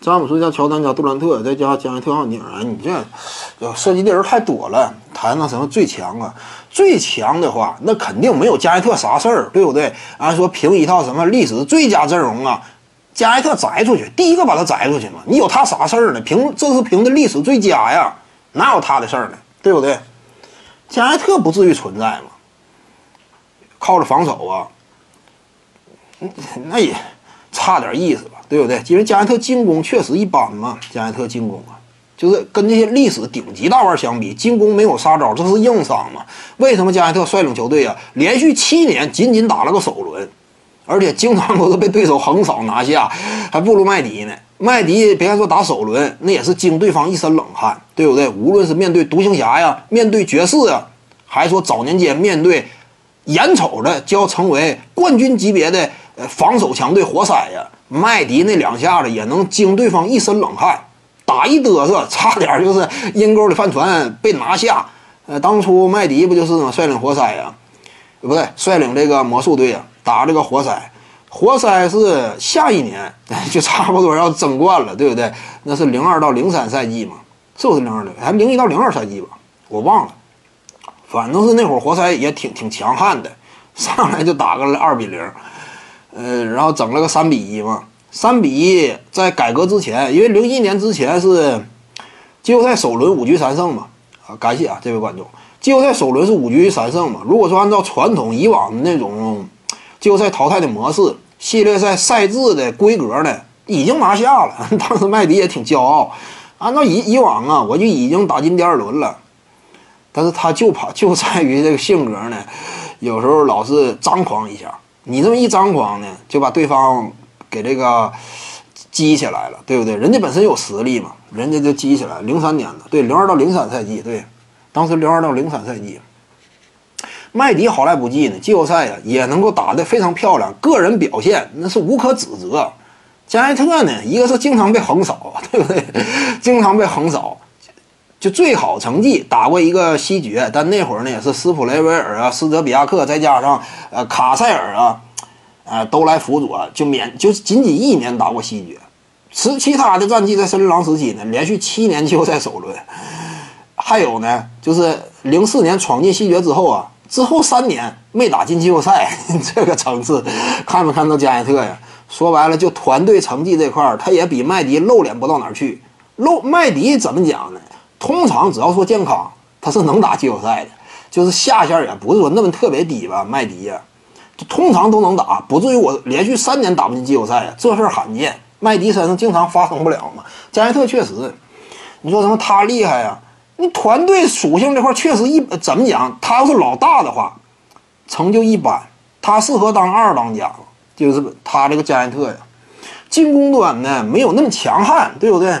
詹姆斯加乔丹加杜兰特再加加内特奥尼尔，你这涉及的人太多了。谈那什么最强啊？最强的话，那肯定没有加内特啥事儿，对不对？按说凭一套什么历史最佳阵容啊，加内特摘出去，第一个把他摘出去嘛。你有他啥事儿呢？凭这是凭的历史最佳呀，哪有他的事儿呢？对不对？加内特不至于存在嘛？靠着防守啊，那也差点意思吧？对不对？因为加内特进攻确实一般嘛，加内特进攻啊，就是跟那些历史顶级大腕相比，进攻没有杀招，这是硬伤嘛。为什么加内特率领球队啊，连续七年仅仅打了个首轮，而且经常都是被对手横扫拿下，还不如麦迪呢？麦迪别看说打首轮，那也是惊对方一身冷汗，对不对？无论是面对独行侠呀，面对爵士呀，还说早年间面对眼瞅着就要成为冠军级别的防守强队活塞呀。麦迪那两下子也能惊对方一身冷汗，打一嘚瑟，差点就是阴沟里翻船被拿下。呃，当初麦迪不就是嘛？率领活塞呀，不对，率领这个魔术队啊，打这个活塞。活塞是下一年 就差不多要争冠了，对不对？那是零二到零三赛季嘛，是不是零二的？还零一到零二赛季吧？我忘了，反正是那会儿活塞也挺挺强悍的，上来就打个二比零。呃，然后整了个三比一嘛，三比一在改革之前，因为零一年之前是季后赛首轮五局三胜嘛，啊，感谢啊这位观众，季后赛首轮是五局三胜嘛。如果说按照传统以往的那种季后赛淘汰的模式，系列赛赛制的规格呢，已经拿下了。当时麦迪也挺骄傲，按照以以往啊，我就已经打进第二轮了。但是他就怕就在于这个性格呢，有时候老是张狂一下。你这么一张狂呢，就把对方给这个激起来了，对不对？人家本身有实力嘛，人家就激起来。零三年的，对，零二到零三赛季，对，当时零二到零三赛季，麦迪好赖不济呢，季后赛呀也能够打得非常漂亮，个人表现那是无可指责。加内特呢，一个是经常被横扫，对不对？经常被横扫。就最好成绩打过一个西决，但那会儿呢也是斯普雷维尔啊、斯德比亚克再加上呃卡塞尔啊，呃都来辅佐，就免就仅仅一年打过西决。其其他的战绩在森林狼时期呢，连续七年季后赛首轮。还有呢，就是零四年闯进西决之后啊，之后三年没打进季后赛，这个层次看没看到加内特呀？说白了，就团队成绩这块儿，他也比麦迪露脸不到哪儿去。露麦迪怎么讲呢？通常只要说健康，他是能打季后赛的，就是下限也不是说那么特别低吧。麦迪呀，就通常都能打，不至于我连续三年打不进季后赛呀，这事儿罕见。麦迪身上经常发生不了嘛。加内特确实，你说什么他厉害呀？你团队属性这块确实一怎么讲？他要是老大的话，成就一般。他适合当二当家，就是他这个加内特呀，进攻端呢没有那么强悍，对不对？